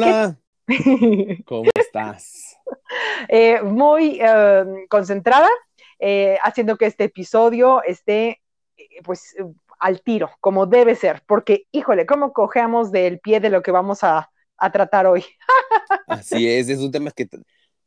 Hola. ¿Cómo estás? Eh, muy eh, concentrada, eh, haciendo que este episodio esté, pues, al tiro, como debe ser, porque, híjole, ¿cómo cojeamos del pie de lo que vamos a, tratar hoy? Así es, es un tema que,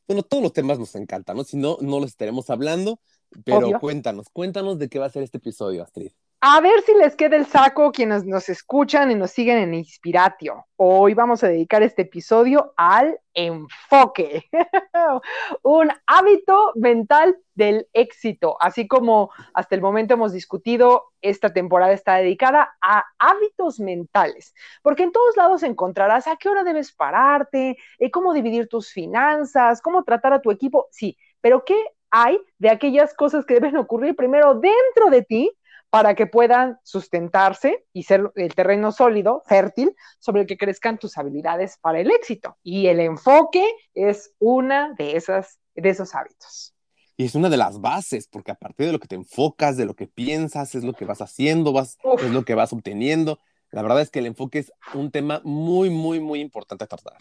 bueno, todos los temas nos encantan, ¿no? Si no, no los estaremos hablando, pero cuéntanos, cuéntanos de qué va a ser este episodio, Astrid. A ver si les queda el saco quienes nos escuchan y nos siguen en Inspiratio. Hoy vamos a dedicar este episodio al enfoque, un hábito mental del éxito, así como hasta el momento hemos discutido, esta temporada está dedicada a hábitos mentales, porque en todos lados encontrarás a qué hora debes pararte, eh, cómo dividir tus finanzas, cómo tratar a tu equipo, sí, pero ¿qué hay de aquellas cosas que deben ocurrir primero dentro de ti para que puedan sustentarse y ser el terreno sólido, fértil, sobre el que crezcan tus habilidades para el éxito. Y el enfoque es una de, esas, de esos hábitos. Y es una de las bases, porque a partir de lo que te enfocas, de lo que piensas, es lo que vas haciendo, vas, es lo que vas obteniendo. La verdad es que el enfoque es un tema muy, muy, muy importante a tratar.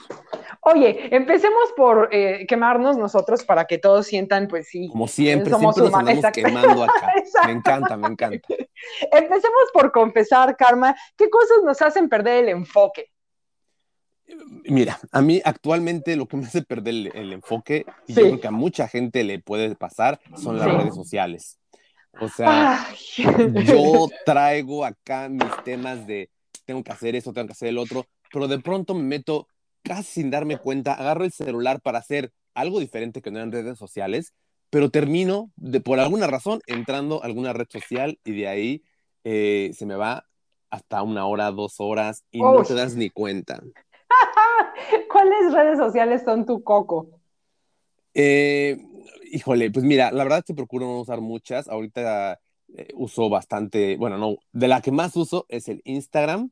Oye, empecemos por eh, quemarnos nosotros para que todos sientan, pues sí. Como siempre, somos siempre nos andamos quemando acá. me encanta, me encanta. Empecemos por confesar, Karma, ¿qué cosas nos hacen perder el enfoque? Mira, a mí actualmente lo que me hace perder el, enfoque, y yo creo que a mucha gente le puede pasar, son las redes sociales. O sea, yo traigo acá mis temas de tengo que hacer eso, tengo que hacer el otro, pero de pronto me meto casi sin darme cuenta, agarro el celular para hacer algo diferente que no en redes sociales, pero termino de, por alguna razón entrando a alguna red social y de ahí eh, se me va hasta una hora, dos horas y no te das ni cuenta. ¿Cuáles redes sociales son tu coco? Eh, híjole, pues mira, la verdad es que procuro no usar muchas. Ahorita eh, uso bastante, bueno, no, de la que más uso es el Instagram.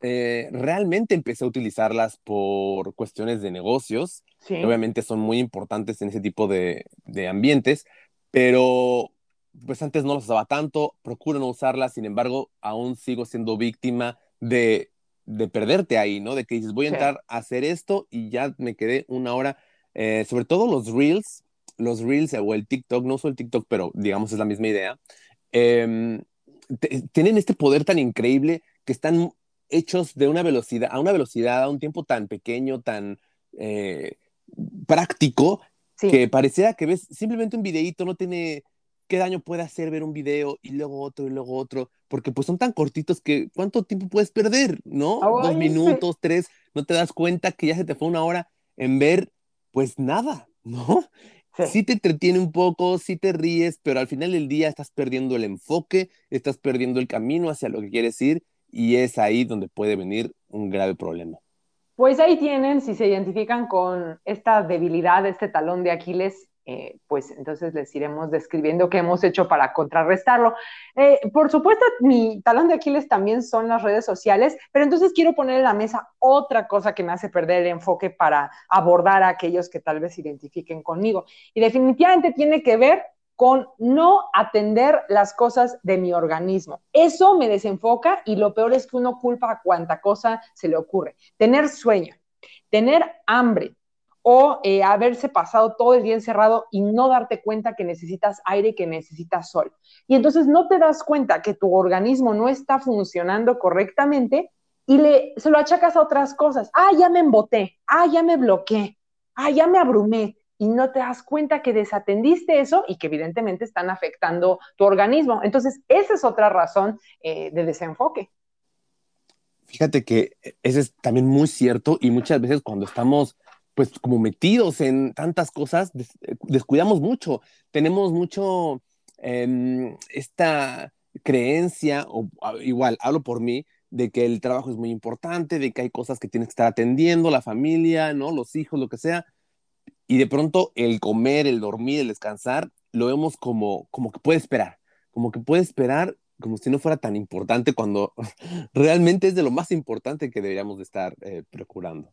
Eh, realmente empecé a utilizarlas por cuestiones de negocios. Obviamente son muy importantes en ese tipo de, de, ambientes, pero pues antes no las usaba tanto, procuro no usarlas, sin embargo, aún sigo siendo víctima de, de perderte ahí, ¿no? De que dices, voy a entrar a hacer esto y ya me quedé una hora, eh, sobre todo los reels, los Reels o el TikTok, no uso el TikTok, pero digamos es la misma idea, em, tienen este poder tan increíble que están hechos de una velocidad, a una velocidad, a un tiempo tan pequeño, tan eh, práctico, que pareciera que ves simplemente un videíto, no tiene qué daño puede hacer ver un video y luego otro y luego otro, porque pues son tan cortitos que cuánto tiempo puedes perder, ¿no? Dos minutos, tres, no te das cuenta que ya se te fue una hora en ver pues nada, ¿no? Sí. te entretiene un poco, sí te ríes, pero al final del día estás perdiendo el enfoque, estás perdiendo el camino hacia lo que quieres ir y es ahí donde puede venir un grave problema. Pues ahí tienen, si se identifican con esta debilidad, este talón de Aquiles, eh, pues entonces les iremos describiendo qué hemos hecho para contrarrestarlo. Eh, por supuesto, mi talón de Aquiles también son las redes sociales, pero entonces quiero poner en la mesa otra cosa que me hace perder el enfoque para abordar a aquellos que tal vez se identifiquen conmigo. Y definitivamente tiene que ver con no atender las cosas de mi organismo. Eso me desenfoca y lo peor es que uno culpa a cuanta cosa se le ocurre. Tener sueño, tener hambre, o eh, haberse pasado todo el día encerrado y no darte cuenta que necesitas aire, que necesitas sol. Y entonces no te das cuenta que tu organismo no está funcionando correctamente y le, se lo achacas a otras cosas. Ah, ya me emboté, ah, ya me bloqueé, ah, ya me abrumé. Y no te das cuenta que desatendiste eso y que evidentemente están afectando tu organismo. Entonces, esa es otra razón eh, de desenfoque. Fíjate que ese es también muy cierto y muchas veces cuando estamos pues como metidos en tantas cosas, eh, descuidamos mucho, tenemos mucho em, esta creencia, o igual, hablo por mí, de que el trabajo es muy importante, de que hay cosas que tienes que estar atendiendo, la familia, ¿no? Los hijos, lo que sea, y de pronto el comer, el dormir, el descansar, lo vemos como, como que puede esperar, como que puede esperar como si no fuera tan importante cuando realmente es de lo más importante que deberíamos de estar eh, procurando.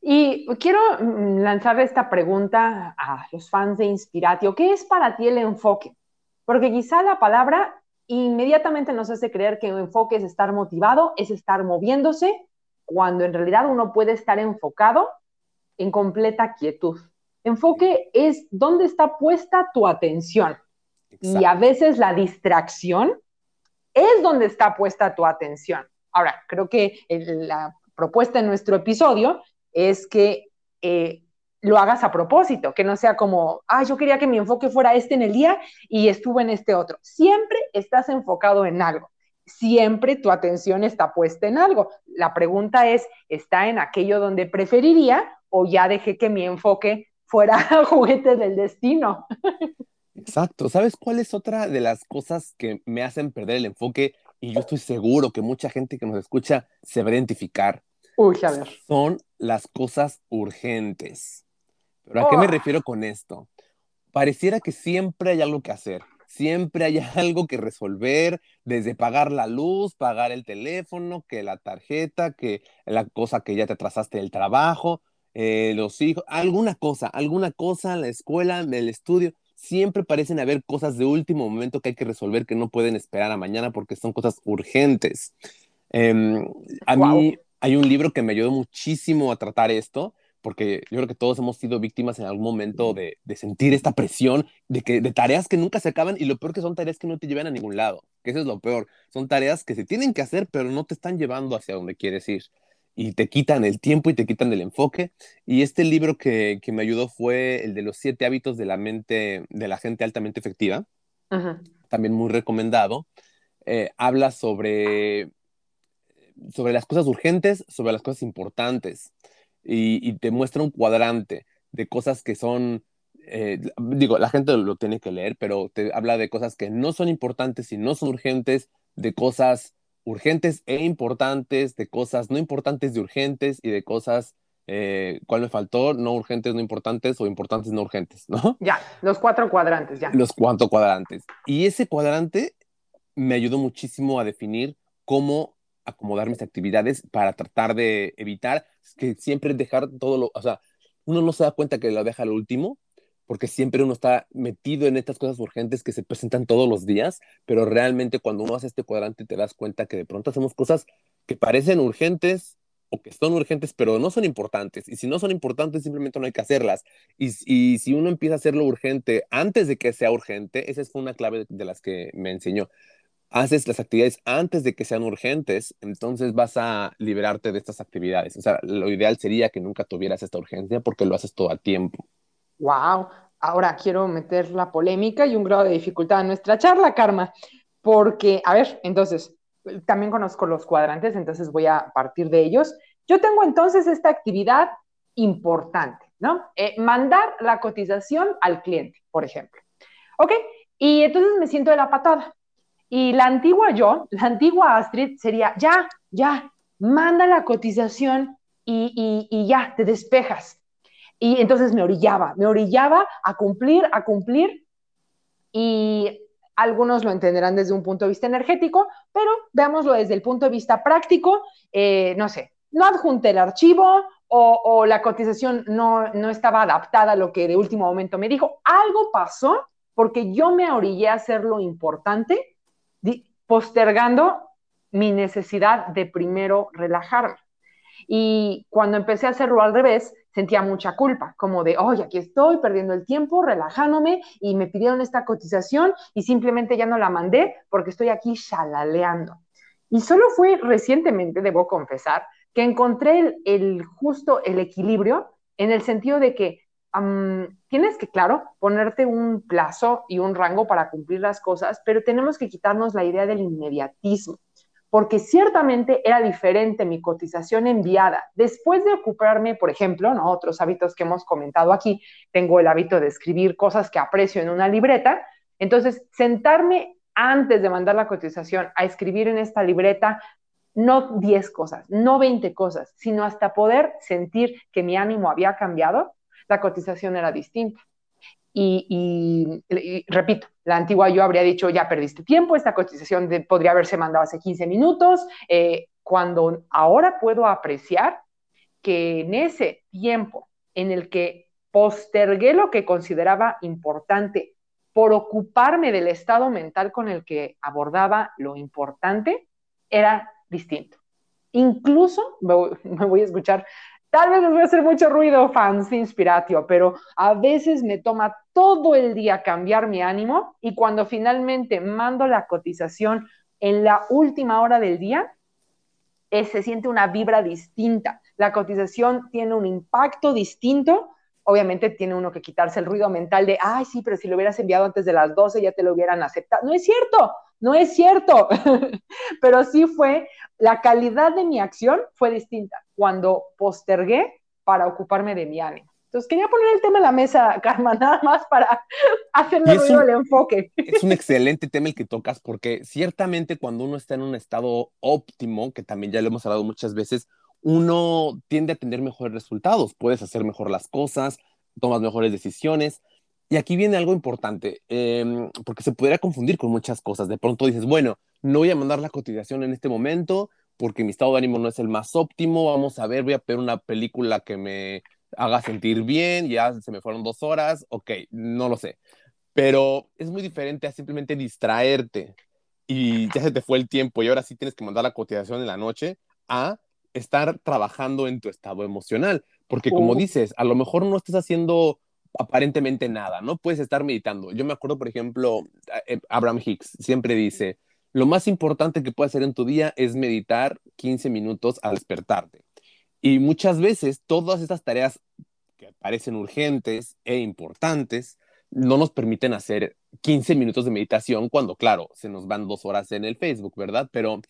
Y quiero mm, lanzar esta pregunta a los fans de Inspiratio. ¿Qué es para ti el enfoque? Porque quizá la palabra inmediatamente nos hace creer que el enfoque es estar motivado, es estar moviéndose, cuando en realidad uno puede estar enfocado en completa quietud. Enfoque es dónde está puesta tu atención. Y a veces la distracción es donde está puesta tu atención. Ahora, creo que la propuesta en nuestro episodio es que eh, lo hagas a propósito, que no sea como, ah, yo quería que mi enfoque fuera este en el día y estuve en este otro. Siempre estás enfocado en algo. Siempre tu atención está puesta en algo. La pregunta es, ¿está en aquello donde preferiría o ya dejé que mi enfoque fuera juguete del destino? Exacto. ¿Sabes cuál es otra de las cosas que me hacen perder el enfoque? Y yo estoy seguro que mucha gente que nos escucha se va a identificar. Uy, a ver. Son las cosas urgentes. ¿Pero a qué me refiero con esto? Pareciera que siempre hay algo que hacer, siempre hay algo que resolver, desde pagar la luz, pagar el teléfono, que la tarjeta, que la cosa que ya te atrasaste del trabajo, eh, los hijos, alguna cosa, alguna cosa, la escuela, el estudio. Siempre parecen haber cosas de último momento que hay que resolver que no pueden esperar a mañana porque son cosas urgentes. Em, a mí hay un libro que me ayudó muchísimo a tratar esto, porque yo creo que todos hemos sido víctimas en algún momento de, sentir esta presión de, que, de tareas que nunca se acaban y lo peor que son tareas que no te llevan a ningún lado, que eso es lo peor. Son tareas que se tienen que hacer, pero no te están llevando hacia donde quieres ir y te quitan el tiempo y te quitan el enfoque. Y este libro que, me ayudó fue el de los siete hábitos de la mente de la gente altamente efectiva, también muy recomendado. Eh, habla sobre, sobre las cosas urgentes, sobre las cosas importantes y, te muestra un cuadrante de cosas que son, eh, digo, la gente lo tiene que leer, pero te habla de cosas que no son importantes y no son urgentes, de cosas urgentes e importantes, de cosas no importantes de urgentes y de cosas, eh, ¿cuál me faltó? No urgentes, no importantes o importantes, no urgentes, ¿no? Ya, los cuatro cuadrantes, ya. Los cuatro cuadrantes. Y ese cuadrante me ayudó muchísimo a definir cómo acomodar mis actividades para tratar de evitar que siempre dejar todo lo, o sea, uno no se da cuenta que lo deja al último, porque siempre uno está metido en estas cosas urgentes que se presentan todos los días, pero realmente cuando uno hace este cuadrante te das cuenta que de pronto hacemos cosas que parecen urgentes o que son urgentes, pero no son importantes. Y si no son importantes, simplemente no hay que hacerlas. Y, y si uno empieza a hacerlo urgente antes de que sea urgente, esa fue una clave de las que me enseñó haces las actividades antes de que sean urgentes, entonces vas a liberarte de estas actividades. O sea, lo ideal sería que nunca tuvieras esta urgencia porque lo haces todo a tiempo. Wow. Ahora quiero meter la polémica y un grado de dificultad en nuestra charla, Karma, porque, a ver, entonces, también conozco los cuadrantes, entonces voy a partir de ellos. Yo tengo entonces esta actividad importante, ¿no? Eh, mandar la cotización al cliente, por ejemplo. ¿Ok? Y entonces me siento de la patada y la antigua yo, la antigua Astrid sería, ya, ya, manda la cotización y, ya, te despejas. Y entonces me orillaba, me orillaba a cumplir, a cumplir. Y algunos lo entenderán desde un punto de vista energético, pero veámoslo desde el punto de vista práctico. Eh, no sé, no adjunté el archivo o, o la cotización no, no, estaba adaptada a lo que de último momento me dijo. Algo pasó porque yo me orillé a hacer lo importante postergando mi necesidad de primero relajarme. Y cuando empecé a hacerlo al revés, sentía mucha culpa, como de, oye, aquí estoy perdiendo el tiempo, relajándome, y me pidieron esta cotización y simplemente ya no la mandé porque estoy aquí chalaleando. Y solo fue recientemente, debo confesar, que encontré el justo, el equilibrio, en el sentido de que tienes que, claro, ponerte un plazo y un rango para cumplir las cosas, pero tenemos que quitarnos la idea del inmediatismo, porque ciertamente era diferente mi cotización enviada. Después de ocuparme, por ejemplo, ¿no? otros hábitos que hemos comentado aquí, tengo el hábito de escribir cosas que aprecio en una libreta, entonces sentarme antes de mandar la cotización a escribir en esta libreta no 10 cosas, no 20 cosas, sino hasta poder sentir que mi ánimo había cambiado, la cotización era distinta. Y, repito, la antigua yo habría dicho, ya perdiste tiempo, esta cotización podría haberse mandado hace 15 minutos, eh, cuando ahora puedo apreciar que en ese tiempo en el que postergué lo que consideraba importante por ocuparme del estado mental con el que abordaba lo importante, era distinto. Incluso me voy, a escuchar, tal vez les voy a hacer mucho ruido, fans de Inspiratio, pero a veces me toma todo el día cambiar mi ánimo y cuando finalmente mando la cotización en la última hora del día, eh, se siente una vibra distinta. La cotización tiene un impacto distinto obviamente tiene uno que quitarse el ruido mental de, ay, sí, pero si lo hubieras enviado antes de las 12 ya te lo hubieran aceptado. No es cierto, no es cierto, pero sí fue, la calidad de mi acción fue distinta cuando postergué para ocuparme de mi ánimo. Entonces quería poner el tema en la mesa, Karma, nada más para hacerle ruido el enfoque. Es un excelente tema el que tocas porque ciertamente cuando uno está en un estado óptimo, que también ya lo hemos hablado muchas veces, uno tiende a tener mejores resultados, puedes hacer mejor las cosas, tomas mejores decisiones. Y aquí viene algo importante, em, porque se podría confundir con muchas cosas. De pronto dices, bueno, no voy a mandar la cotización en este momento porque mi estado de ánimo no es el más óptimo, vamos a ver, voy a ver una película que me haga sentir bien, ya se me fueron dos horas, ok, no lo sé. Pero es muy diferente a simplemente distraerte y ya se te fue el tiempo y ahora sí tienes que mandar la cotización en la noche a estar trabajando en tu estado emocional, porque como dices, a lo mejor no estás haciendo aparentemente nada, ¿no? Puedes estar meditando. Yo me acuerdo, por ejemplo, eh, Abraham Hicks siempre dice, lo más importante que puedes hacer en tu día es meditar 15 minutos al despertarte. Y muchas veces todas estas tareas que parecen urgentes e importantes no nos permiten hacer 15 minutos de meditación cuando, claro, se nos van dos horas en el Facebook, ¿verdad? Pero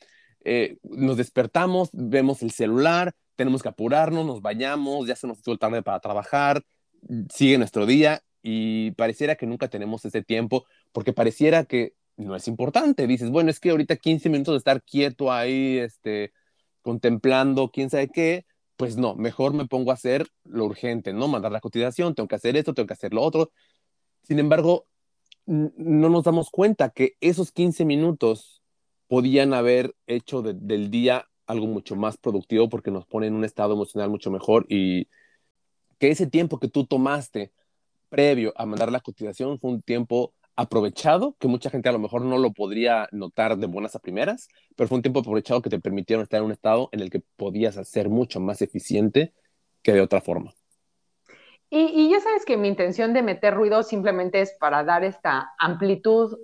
eh, nos despertamos, vemos el celular, tenemos que apurarnos, nos bañamos, ya se nos hizo tarde para trabajar, sigue nuestro día y pareciera que nunca tenemos ese tiempo porque pareciera que no es importante. Dices, bueno, es que ahorita 15 minutos de estar quieto ahí, este, contemplando quién sabe qué, pues no, mejor me pongo a hacer lo urgente, ¿no? Mandar la cotización, tengo que hacer esto, tengo que hacer lo otro. Sin embargo, no nos damos cuenta que esos 15 minutos podían haber hecho del día algo mucho más productivo porque nos pone en un estado emocional mucho mejor y que ese tiempo que tú tomaste previo a mandar la cotización fue un tiempo aprovechado, que mucha gente a lo mejor no lo podría notar de buenas a primeras, pero fue un tiempo aprovechado que te permitieron estar en un estado en el que podías ser mucho más eficiente que de otra forma. Y, ya sabes que mi intención de meter ruido simplemente es para dar esta amplitud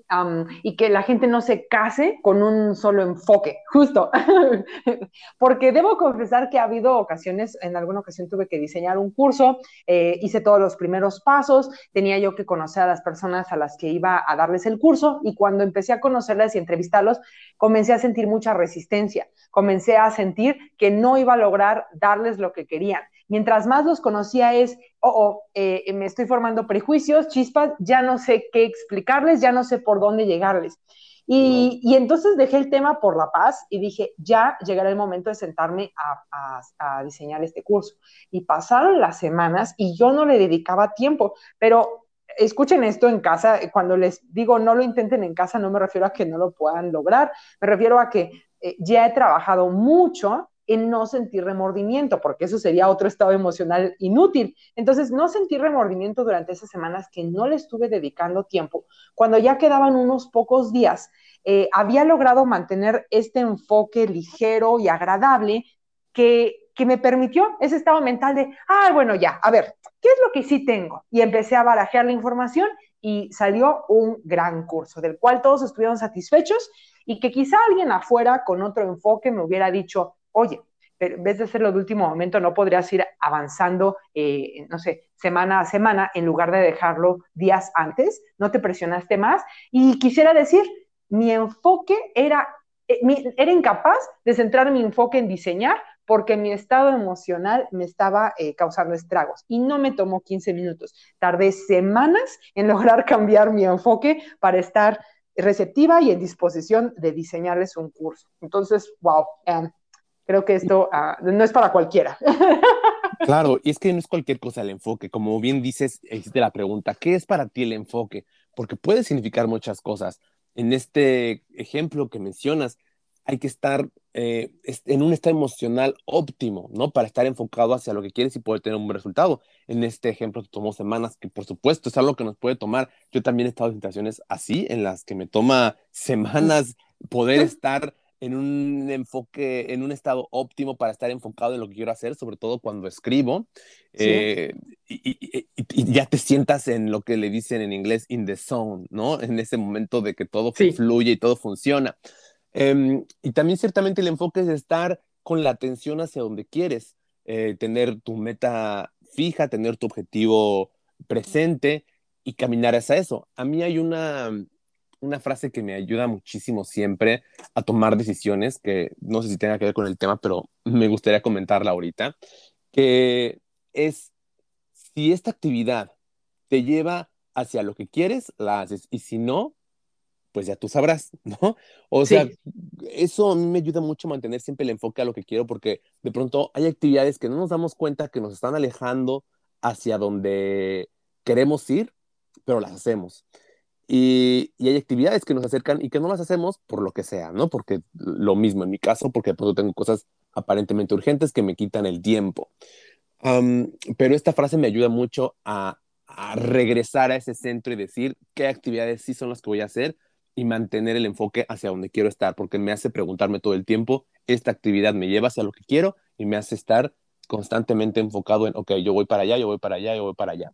y que la gente no se case con un solo enfoque, justo. Porque debo confesar que ha habido ocasiones, en alguna ocasión tuve que diseñar un curso, eh, hice todos los primeros pasos, tenía yo que conocer a las personas a las que iba a darles el curso y cuando empecé a conocerlas y entrevistarlos, comencé a sentir mucha resistencia, comencé a sentir que no iba a lograr darles lo que querían mientras más los conocía es, oh, oh eh, me estoy formando prejuicios, chispas, ya no sé qué explicarles, ya no sé por dónde llegarles. Y, y, entonces dejé el tema por la paz y dije, ya llegará el momento de sentarme a, a, diseñar este curso. Y pasaron las semanas y yo no le dedicaba tiempo, pero escuchen esto en casa, cuando les digo no lo intenten en casa, no me refiero a que no lo puedan lograr, me refiero a que eh, ya he trabajado mucho en no sentir remordimiento, porque eso sería otro estado emocional inútil. Entonces, no sentir remordimiento durante esas semanas que no le estuve dedicando tiempo, cuando ya quedaban unos pocos días, eh, había logrado mantener este enfoque ligero y agradable que, que me permitió ese estado mental de, ah, bueno, ya, a ver, ¿qué es lo que sí tengo? Y empecé a barajear la información y salió un gran curso del cual todos estuvieron satisfechos y que quizá alguien afuera con otro enfoque me hubiera dicho, oye, pero en vez de hacerlo de último momento, no podrías ir avanzando, eh, no sé, semana a semana, en lugar de dejarlo días antes, no te presionaste más. Y quisiera decir, mi enfoque era, eh, era incapaz de centrar mi enfoque en diseñar porque mi estado emocional me estaba eh, causando estragos y no me tomó 15 minutos. Tardé semanas en lograr cambiar mi enfoque para estar receptiva y en disposición de diseñarles un curso. Entonces, wow, Creo que esto ah, no es para cualquiera. Claro, y es que no es cualquier cosa el enfoque. Como bien dices, existe la pregunta, ¿qué es para ti el enfoque? Porque puede significar muchas cosas. En este ejemplo que mencionas, hay que estar eh, en un estado emocional óptimo, ¿no? Para estar enfocado hacia lo que quieres y poder tener un buen resultado. En este ejemplo tomó semanas, que por supuesto es algo que nos puede tomar. Yo también he estado en situaciones así, en las que me toma semanas poder estar en un enfoque, en un estado óptimo para estar enfocado en lo que quiero hacer, sobre todo cuando escribo, eh, y, ya te sientas en lo que le dicen en inglés, in the zone, ¿no? En ese momento de que todo fluye y todo funciona. Em, y también ciertamente el enfoque es estar con la atención hacia donde quieres, eh, tener tu meta fija, tener tu objetivo presente y caminar hacia eso. A mí hay una, una frase que me ayuda muchísimo siempre a tomar decisiones, que no sé si tenga que ver con el tema, pero me gustaría comentarla ahorita, que es, si esta actividad te lleva hacia lo que quieres, la haces, y si no, pues ya tú sabrás, ¿no? O sea, eso a mí me ayuda mucho a mantener siempre el enfoque a lo que quiero, porque de pronto hay actividades que no nos damos cuenta que nos están alejando hacia donde queremos ir, pero las hacemos. Y, hay actividades que nos acercan y que no las hacemos por lo que sea, ¿no? Porque lo mismo en mi caso, porque de pronto tengo cosas aparentemente urgentes que me quitan el tiempo. pero esta frase me ayuda mucho a, a, regresar a ese centro y decir qué actividades sí son las que voy a hacer y mantener el enfoque hacia donde quiero estar, porque me hace preguntarme todo el tiempo, esta actividad me lleva hacia lo que quiero y me hace estar constantemente enfocado en, ok, yo voy para allá, yo voy para allá, yo voy para allá.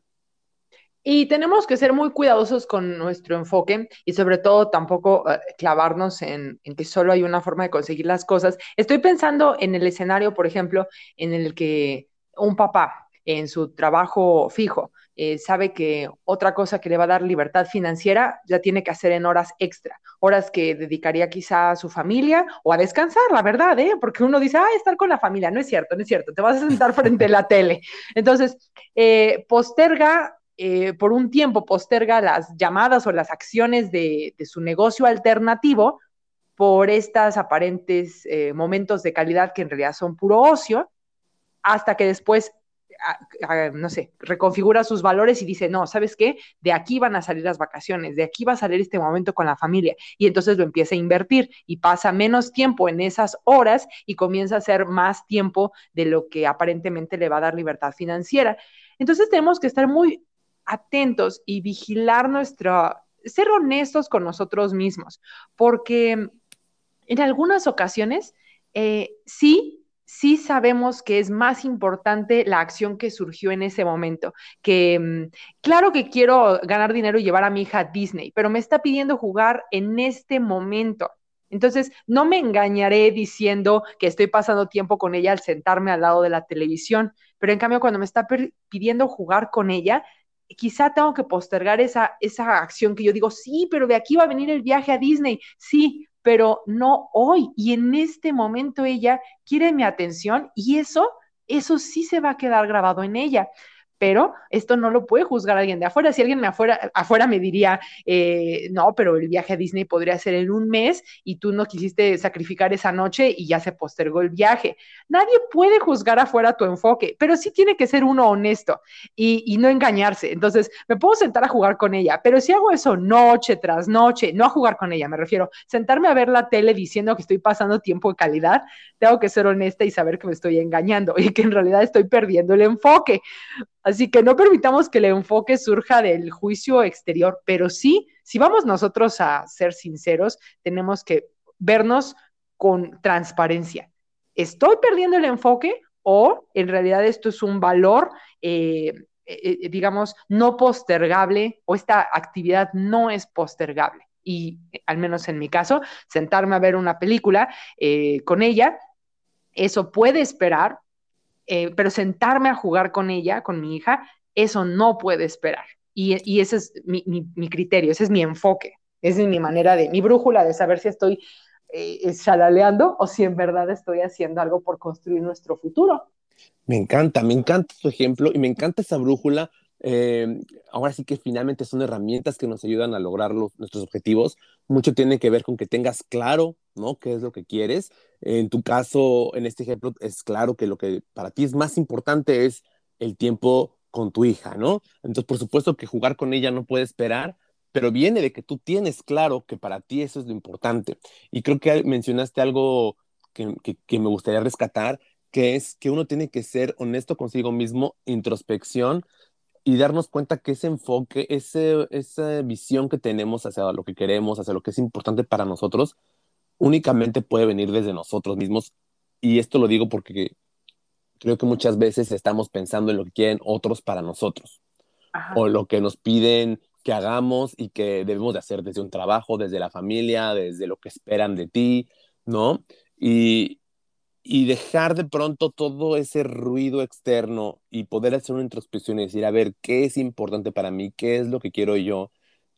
Y tenemos que ser muy cuidadosos con nuestro enfoque y sobre todo tampoco eh, clavarnos en, que solo hay una forma de conseguir las cosas. Estoy pensando en el escenario, por ejemplo, en el que un papá en su trabajo fijo eh, sabe que otra cosa que le va a dar libertad financiera ya tiene que hacer en horas extra, horas que dedicaría quizá a su familia o a descansar, la verdad, ¿eh? porque uno dice, ah, estar con la familia, no es cierto, no es cierto, te vas a sentar frente a la tele. Entonces, eh, posterga eh, por un tiempo posterga las llamadas o las acciones de, su negocio alternativo por estas aparentes eh, momentos de calidad que en realidad son puro ocio, hasta que después, no sé, reconfigura sus valores y dice, no, ¿sabes qué? De aquí van a salir las vacaciones, de aquí va a salir este momento con la familia. Y entonces lo empieza a invertir y pasa menos tiempo en esas horas y comienza a hacer más tiempo de lo que aparentemente le va a dar libertad financiera. Entonces tenemos que estar muy atentos y vigilar nuestro, ser honestos con nosotros mismos, porque en algunas ocasiones eh, sí, sí sabemos que es más importante la acción que surgió en ese momento, que mm, claro que quiero ganar dinero y llevar a mi hija a Disney, pero me está pidiendo jugar en este momento. Entonces, no me engañaré diciendo que estoy pasando tiempo con ella al sentarme al lado de la televisión, pero en cambio cuando me está pidiendo jugar con ella, quizá tengo que postergar esa, esa acción que yo digo, sí, pero de aquí va a venir el viaje a Disney, sí, pero no hoy. Y en este momento ella quiere mi atención y eso, eso sí se va a quedar grabado en ella pero esto no lo puede juzgar alguien de afuera. Si alguien me afuera, afuera me diría, eh, no, pero el viaje a Disney podría ser en un mes y tú no quisiste sacrificar esa noche y ya se postergó el viaje. Nadie puede juzgar afuera tu enfoque, pero sí tiene que ser uno honesto y, y no engañarse. Entonces, me puedo sentar a jugar con ella, pero si hago eso noche tras noche, no a jugar con ella, me refiero, sentarme a ver la tele diciendo que estoy pasando tiempo de calidad, tengo que ser honesta y saber que me estoy engañando y que en realidad estoy perdiendo el enfoque. Así que no permitamos que el enfoque surja del juicio exterior, pero sí, si vamos nosotros a ser sinceros, tenemos que vernos con transparencia. ¿Estoy perdiendo el enfoque o en realidad esto es un valor, eh, eh, eh, digamos, no postergable o esta actividad no es postergable? Y al menos en mi caso, sentarme a ver una película con ella, eso puede esperar, eh, pero sentarme a jugar con ella, con mi hija, eso no puede esperar. Y, ese es mi, criterio, ese es mi enfoque, esa es mi manera de, mi brújula de saber si estoy eh, chalaleando o si en verdad estoy haciendo algo por construir nuestro futuro. Me encanta, me encanta tu ejemplo y me encanta esa brújula. Eh, ahora sí que finalmente son herramientas que nos ayudan a lograr nuestros objetivos. Mucho tiene que ver con que tengas claro, ¿no? ¿Qué es lo que quieres? En tu caso, en este ejemplo, es claro que lo que para ti es más importante es el tiempo con tu hija, ¿no? Entonces, por supuesto que jugar con ella no puede esperar, pero viene de que tú tienes claro que para ti eso es lo importante. Y creo que mencionaste algo que, me gustaría rescatar, que es que uno tiene que ser honesto consigo mismo, introspección y darnos cuenta que ese enfoque, ese, esa visión que tenemos hacia lo que queremos, hacia lo que es importante para nosotros, únicamente puede venir desde nosotros mismos. Y esto lo digo porque creo que muchas veces estamos pensando en lo que quieren otros para nosotros. O lo que nos piden que hagamos y que debemos de hacer desde un trabajo, desde la familia, desde lo que esperan de ti, ¿no? Y, y dejar de pronto todo ese ruido externo y poder hacer una introspección y decir, a ver, ¿qué es importante para mí? ¿Qué es lo que quiero yo?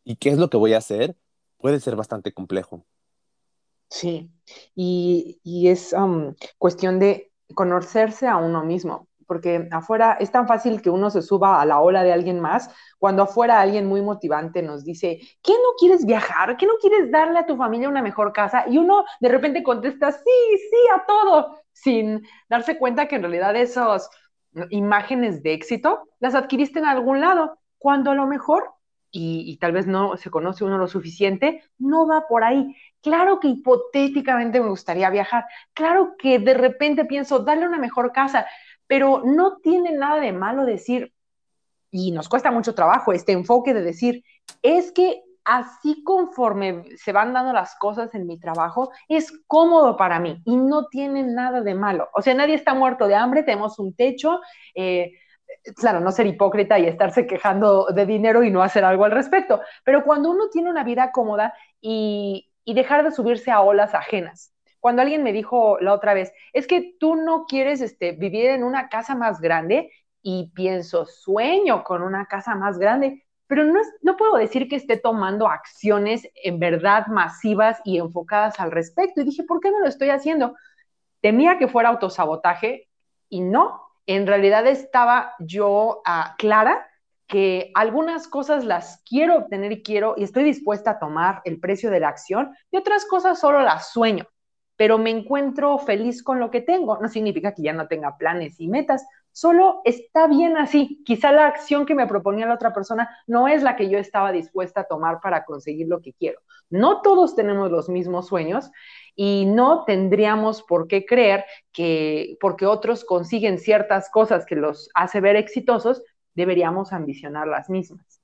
¿Y qué es lo que voy a hacer? Puede ser bastante complejo. Sí, y, y es cuestión de conocerse a uno mismo, porque afuera es tan fácil que uno se suba a la ola de alguien más, cuando afuera alguien muy motivante nos dice, ¿qué no quieres viajar? ¿Qué no quieres darle a tu familia una mejor casa? Y uno de repente contesta, sí, sí, a todo, sin darse cuenta que en realidad esas imágenes de éxito las adquiriste en algún lado, cuando a lo mejor y, tal vez no se conoce uno lo suficiente, no va por ahí. Claro que hipotéticamente me gustaría viajar, claro que de repente pienso darle una mejor casa, pero no tiene nada de malo decir, y nos cuesta mucho trabajo este enfoque de decir, es que así conforme se van dando las cosas en mi trabajo, es cómodo para mí y no tiene nada de malo. O sea, nadie está muerto de hambre, tenemos un techo, eh, claro, no ser hipócrita y estarse quejando de dinero y no hacer algo al respecto, pero cuando uno tiene una vida cómoda y, dejar de subirse a olas ajenas. Cuando alguien me dijo la otra vez, es que tú no quieres este, vivir en una casa más grande y pienso, sueño con una casa más grande, pero no, no puedo decir que esté tomando acciones en verdad masivas y enfocadas al respecto. Y dije, ¿por qué no lo estoy haciendo? Temía que fuera autosabotaje y no, en realidad estaba yo ah, clara que algunas cosas las quiero obtener y quiero y estoy dispuesta a tomar el precio de la acción y otras cosas solo las sueño, pero me encuentro feliz con lo que tengo. No significa que ya no tenga planes y metas, solo está bien así. Quizá la acción que me proponía la otra persona no es la que yo estaba dispuesta a tomar para conseguir lo que quiero. No todos tenemos los mismos sueños y no tendríamos por qué creer que porque otros consiguen ciertas cosas que los hace ver exitosos, deberíamos ambicionar las mismas.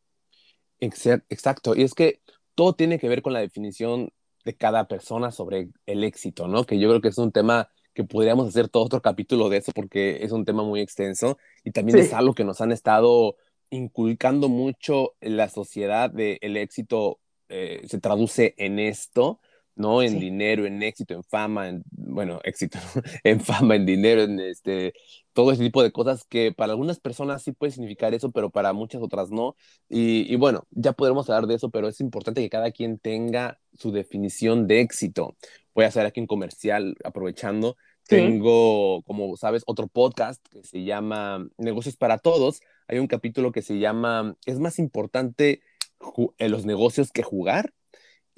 Exacto, y es que todo tiene que ver con la definición de cada persona sobre el éxito, ¿no? Que yo creo que es un tema que podríamos hacer todo otro capítulo de eso porque es un tema muy extenso y también es algo que nos han estado inculcando mucho en la sociedad de el éxito eh, se traduce en esto ¿no? En dinero, en éxito, en fama, en, bueno, éxito, en fama, en dinero, en este, todo ese tipo de cosas que para algunas personas sí puede significar eso, pero para muchas otras no. Y, bueno, ya podremos hablar de eso, pero es importante que cada quien tenga su definición de éxito. Voy a hacer aquí un comercial aprovechando. Tengo, como sabes, otro podcast que se llama Negocios para Todos. Hay un capítulo que se llama ¿Es más importante en los negocios que jugar?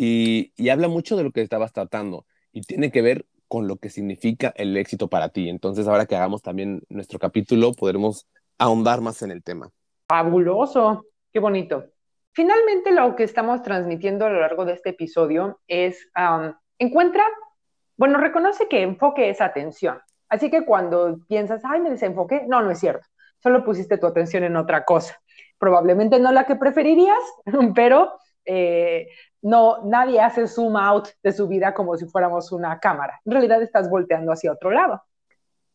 Y, habla mucho de lo que estabas tratando y tiene que ver con lo que significa el éxito para ti. Entonces, ahora que hagamos también nuestro capítulo, podremos ahondar más en el tema. Fabuloso, qué bonito. Finalmente, lo que estamos transmitiendo a lo largo de este episodio es, encuentra, bueno, reconoce que enfoque es atención. Así que cuando piensas, ay, me desenfoqué, no, no es cierto. Solo pusiste tu atención en otra cosa. Probablemente no la que preferirías, pero eh, no, nadie hace zoom out de su vida como si fuéramos una cámara. En realidad estás volteando hacia otro lado.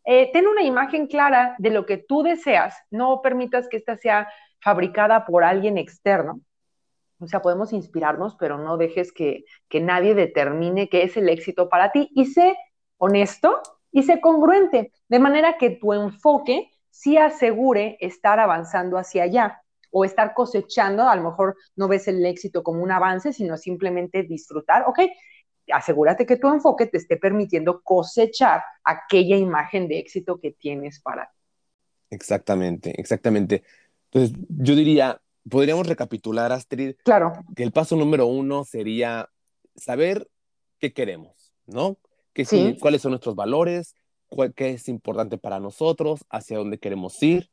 Eh, ten una imagen clara de lo que tú deseas. No permitas que esta sea fabricada por alguien externo. O sea, podemos inspirarnos, pero no dejes que, que nadie determine qué es el éxito para ti. Y sé honesto y sé congruente, de manera que tu enfoque sí asegure estar avanzando hacia allá o estar cosechando, a lo mejor no ves el éxito como un avance, sino simplemente disfrutar, ok, asegúrate que tu enfoque te esté permitiendo cosechar aquella imagen de éxito que tienes para ti. Exactamente, exactamente. Entonces, yo diría, podríamos recapitular, Astrid, claro. que el paso número uno sería saber qué queremos, ¿no? ¿Qué, ¿Cuáles son nuestros valores? ¿Qué es importante para nosotros? ¿Hacia dónde queremos ir?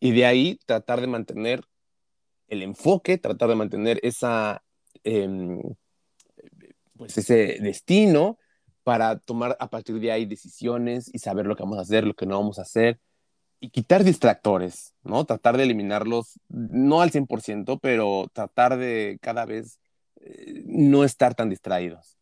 Y de ahí tratar de mantener el enfoque, tratar de mantener esa, em, pues ese destino para tomar a partir de ahí decisiones y saber lo que vamos a hacer, lo que no vamos a hacer y quitar distractores, ¿no? Tratar de eliminarlos, no al 100%, pero tratar de cada vez eh, no estar tan distraídos.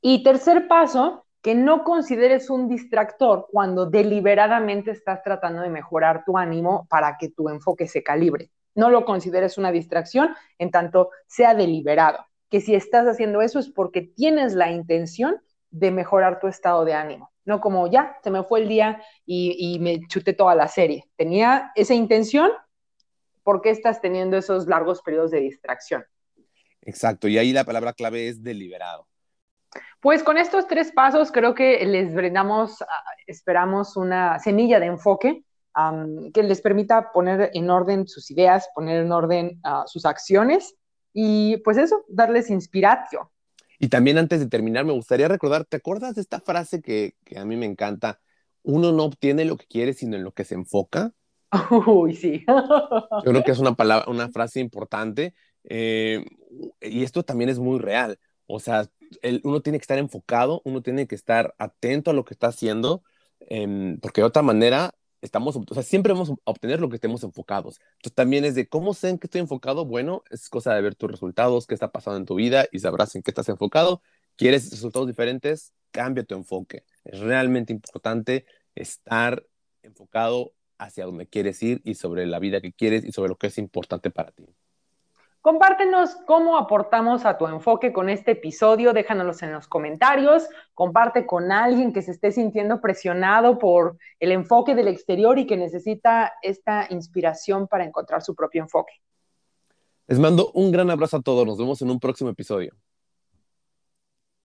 Y tercer paso, que no consideres un distractor cuando deliberadamente estás tratando de mejorar tu ánimo para que tu enfoque se calibre. No lo consideres una distracción en tanto sea deliberado, que si estás haciendo eso es porque tienes la intención de mejorar tu estado de ánimo. No como ya, se me fue el día y, me chuté toda la serie. Tenía esa intención, ¿por qué estás teniendo esos largos periodos de distracción? Exacto, y ahí la palabra clave es deliberado. Pues con estos tres pasos creo que les brindamos, ah, esperamos una semilla de enfoque que les permita poner en orden sus ideas, poner en orden ah, sus acciones y pues eso, darles inspiración. Y también antes de terminar, me gustaría recordar, ¿te acuerdas de esta frase que, a mí me encanta? Uno no obtiene lo que quiere, sino en lo que se enfoca. Uy, sí. Yo creo que es una palabra, una frase importante. Eh, y esto también es muy real. O sea, uno tiene que estar enfocado, uno tiene que estar atento a lo que está haciendo, em, porque de otra manera estamos, o sea, siempre vamos a obtener lo que estemos enfocados. Entonces también es de cómo sé en qué estoy enfocado. Bueno, es cosa de ver tus resultados, qué está pasando en tu vida y sabrás en qué estás enfocado. ¿Quieres resultados diferentes? Cambia tu enfoque. Es realmente importante estar enfocado hacia donde quieres ir y sobre la vida que quieres y sobre lo que es importante para ti. Compártenos cómo aportamos a tu enfoque con este episodio, déjanos en los comentarios, comparte con alguien que se esté sintiendo presionado por el enfoque del exterior y que necesita esta inspiración para encontrar su propio enfoque. Les mando un gran abrazo a todos, nos vemos en un próximo episodio.